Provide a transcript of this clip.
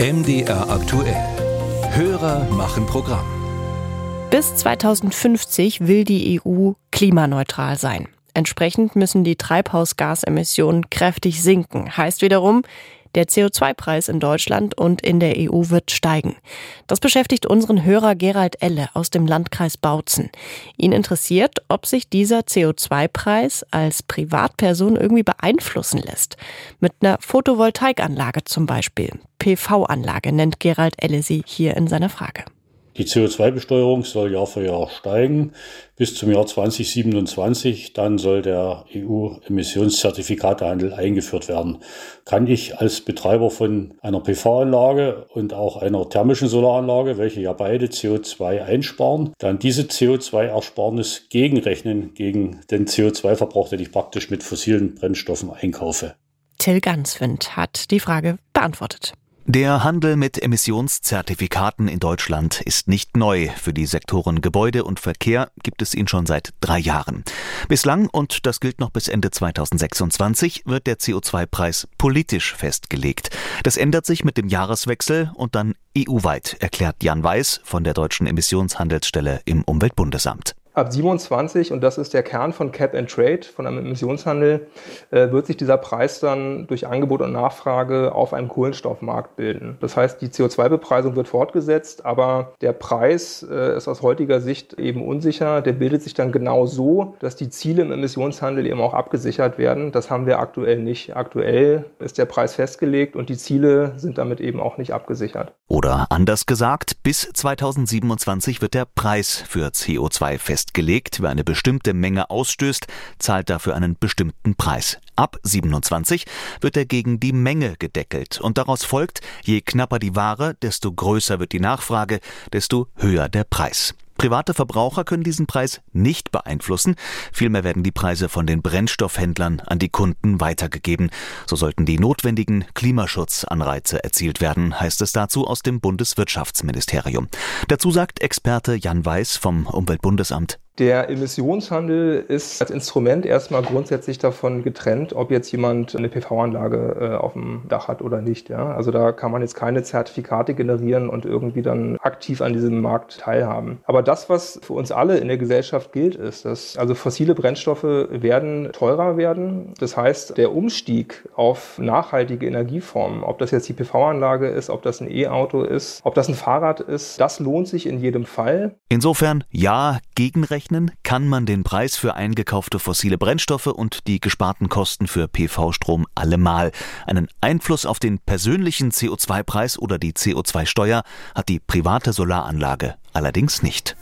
MDR aktuell. Hörer machen Programm. Bis 2050 will die EU klimaneutral sein. Entsprechend müssen die Treibhausgasemissionen kräftig sinken. Heißt wiederum, der CO2-Preis in Deutschland und in der EU wird steigen. Das beschäftigt unseren Hörer Gerald Elle aus dem Landkreis Bautzen. Ihn interessiert, ob sich dieser CO2-Preis als Privatperson irgendwie beeinflussen lässt. Mit einer Photovoltaikanlage zum Beispiel. PV-Anlage nennt Gerald Elle sie hier in seiner Frage. Die CO2-Besteuerung soll Jahr für Jahr steigen. Bis zum Jahr 2027, dann soll der EU-Emissionszertifikatehandel eingeführt werden. Kann ich als Betreiber von einer PV-Anlage und auch einer thermischen Solaranlage, welche ja beide CO2 einsparen, dann diese CO2-Ersparnis gegenrechnen gegen den CO2-Verbrauch, den ich praktisch mit fossilen Brennstoffen einkaufe? Till Ganswind hat die Frage beantwortet. Der Handel mit Emissionszertifikaten in Deutschland ist nicht neu. Für die Sektoren Gebäude und Verkehr gibt es ihn schon seit drei Jahren. Bislang, und das gilt noch bis Ende 2026, wird der CO2-Preis politisch festgelegt. Das ändert sich mit dem Jahreswechsel und dann EU-weit, erklärt Jan Weiß von der Deutschen Emissionshandelsstelle im Umweltbundesamt. Ab 27, und das ist der Kern von Cap and Trade, von einem Emissionshandel, äh, wird sich dieser Preis dann durch Angebot und Nachfrage auf einem Kohlenstoffmarkt bilden. Das heißt, die CO2-Bepreisung wird fortgesetzt, aber der Preis äh, ist aus heutiger Sicht eben unsicher. Der bildet sich dann genau so, dass die Ziele im Emissionshandel eben auch abgesichert werden. Das haben wir aktuell nicht. Aktuell ist der Preis festgelegt und die Ziele sind damit eben auch nicht abgesichert. Oder anders gesagt, bis 2027 wird der Preis für CO2 festgelegt festgelegt. Wer eine bestimmte Menge ausstößt, zahlt dafür einen bestimmten Preis. Ab 27 wird er gegen die Menge gedeckelt und daraus folgt, je knapper die Ware, desto größer wird die Nachfrage, desto höher der Preis. Private Verbraucher können diesen Preis nicht beeinflussen. Vielmehr werden die Preise von den Brennstoffhändlern an die Kunden weitergegeben. So sollten die notwendigen Klimaschutzanreize erzielt werden, heißt es dazu aus dem Bundeswirtschaftsministerium. Dazu sagt Experte Jan Weiß vom Umweltbundesamt. Der Emissionshandel ist als Instrument erstmal grundsätzlich davon getrennt, ob jetzt jemand eine PV-Anlage äh, auf dem Dach hat oder nicht. Ja? Also da kann man jetzt keine Zertifikate generieren und irgendwie dann aktiv an diesem Markt teilhaben. Aber das, was für uns alle in der Gesellschaft gilt, ist, dass also fossile Brennstoffe werden teurer werden. Das heißt, der Umstieg auf nachhaltige Energieformen, ob das jetzt die PV-Anlage ist, ob das ein E-Auto ist, ob das ein Fahrrad ist, das lohnt sich in jedem Fall. Insofern ja, Gegenrecht Rechnen kann man den Preis für eingekaufte fossile Brennstoffe und die gesparten Kosten für PV-Strom allemal. Einen Einfluss auf den persönlichen CO2-Preis oder die CO2-Steuer hat die private Solaranlage allerdings nicht.